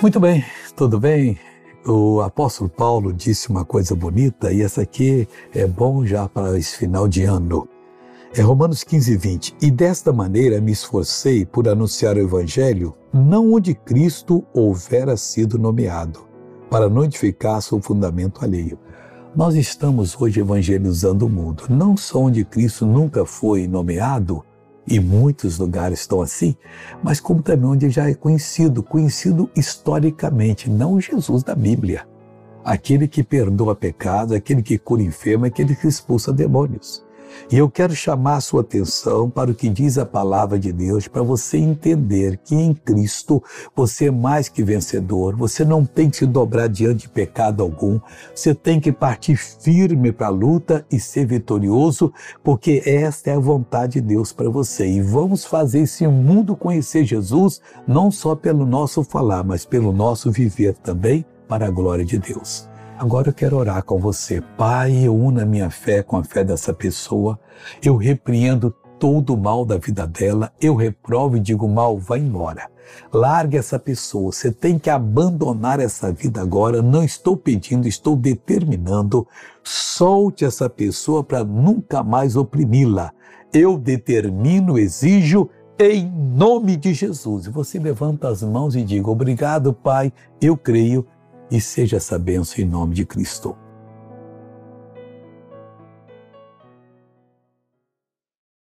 Muito bem, tudo bem? O apóstolo Paulo disse uma coisa bonita e essa aqui é bom já para esse final de ano. É Romanos 15, 20. E desta maneira me esforcei por anunciar o Evangelho não onde Cristo houvera sido nomeado, para não edificar seu fundamento alheio. Nós estamos hoje evangelizando o mundo, não só onde Cristo nunca foi nomeado, e muitos lugares estão assim, mas como também onde já é conhecido, conhecido historicamente, não Jesus da Bíblia. Aquele que perdoa pecado, aquele que cura enfermo, aquele que expulsa demônios. E eu quero chamar a sua atenção para o que diz a palavra de Deus, para você entender que em Cristo você é mais que vencedor, você não tem que se dobrar diante de pecado algum, você tem que partir firme para a luta e ser vitorioso, porque esta é a vontade de Deus para você. E vamos fazer esse mundo conhecer Jesus, não só pelo nosso falar, mas pelo nosso viver também, para a glória de Deus. Agora eu quero orar com você. Pai, eu uno a minha fé com a fé dessa pessoa. Eu repreendo todo o mal da vida dela. Eu reprovo e digo mal, vai embora. Largue essa pessoa. Você tem que abandonar essa vida agora. Não estou pedindo, estou determinando. Solte essa pessoa para nunca mais oprimi-la. Eu determino, exijo em nome de Jesus. E você levanta as mãos e diga: Obrigado, Pai, eu creio e seja essa bênção em nome de Cristo.